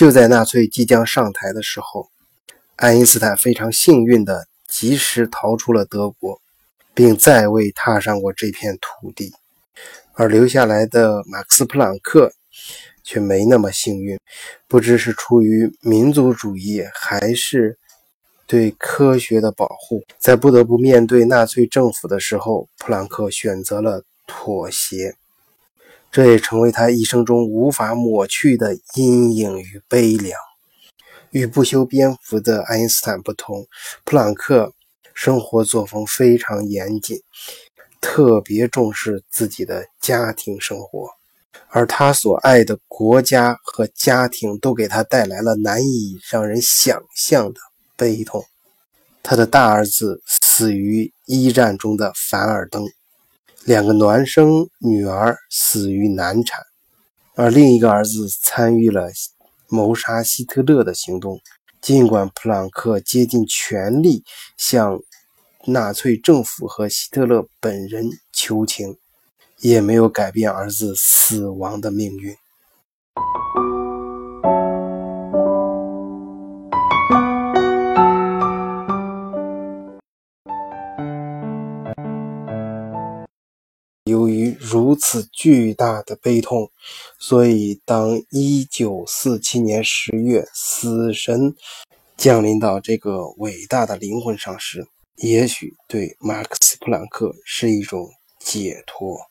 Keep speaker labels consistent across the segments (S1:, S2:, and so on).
S1: 就在纳粹即将上台的时候，爱因斯坦非常幸运地及时逃出了德国，并再未踏上过这片土地。而留下来的马克思·普朗克却没那么幸运，不知是出于民族主义，还是对科学的保护，在不得不面对纳粹政府的时候，普朗克选择了妥协。这也成为他一生中无法抹去的阴影与悲凉。与不修边幅的爱因斯坦不同，普朗克生活作风非常严谨。特别重视自己的家庭生活，而他所爱的国家和家庭都给他带来了难以让人想象的悲痛。他的大儿子死于一战中的凡尔登，两个孪生女儿死于难产，而另一个儿子参与了谋杀希特勒的行动。尽管普朗克竭尽全力向。纳粹政府和希特勒本人求情，也没有改变儿子死亡的命运。由于如此巨大的悲痛，所以当1947年10月死神降临到这个伟大的灵魂上时，也许对马克思·普朗克是一种解脱。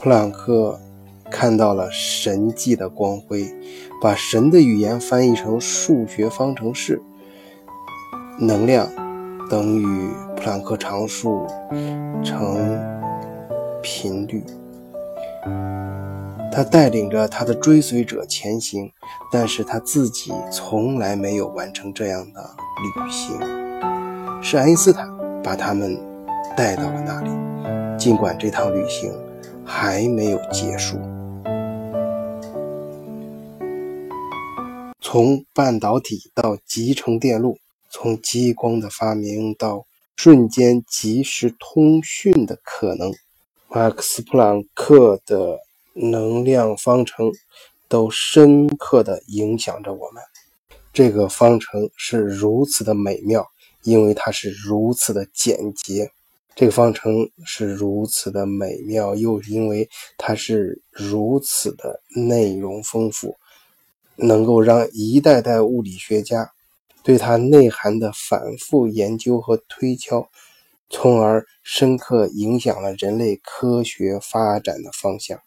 S1: 普朗克看到了神迹的光辉，把神的语言翻译成数学方程式，能量。等于普朗克常数乘频率。他带领着他的追随者前行，但是他自己从来没有完成这样的旅行。是爱因斯坦把他们带到了那里，尽管这趟旅行还没有结束。从半导体到集成电路。从激光的发明到瞬间即时通讯的可能，马克思·普朗克的能量方程都深刻地影响着我们。这个方程是如此的美妙，因为它是如此的简洁。这个方程是如此的美妙，又因为它是如此的内容丰富，能够让一代代物理学家。对它内涵的反复研究和推敲，从而深刻影响了人类科学发展的方向。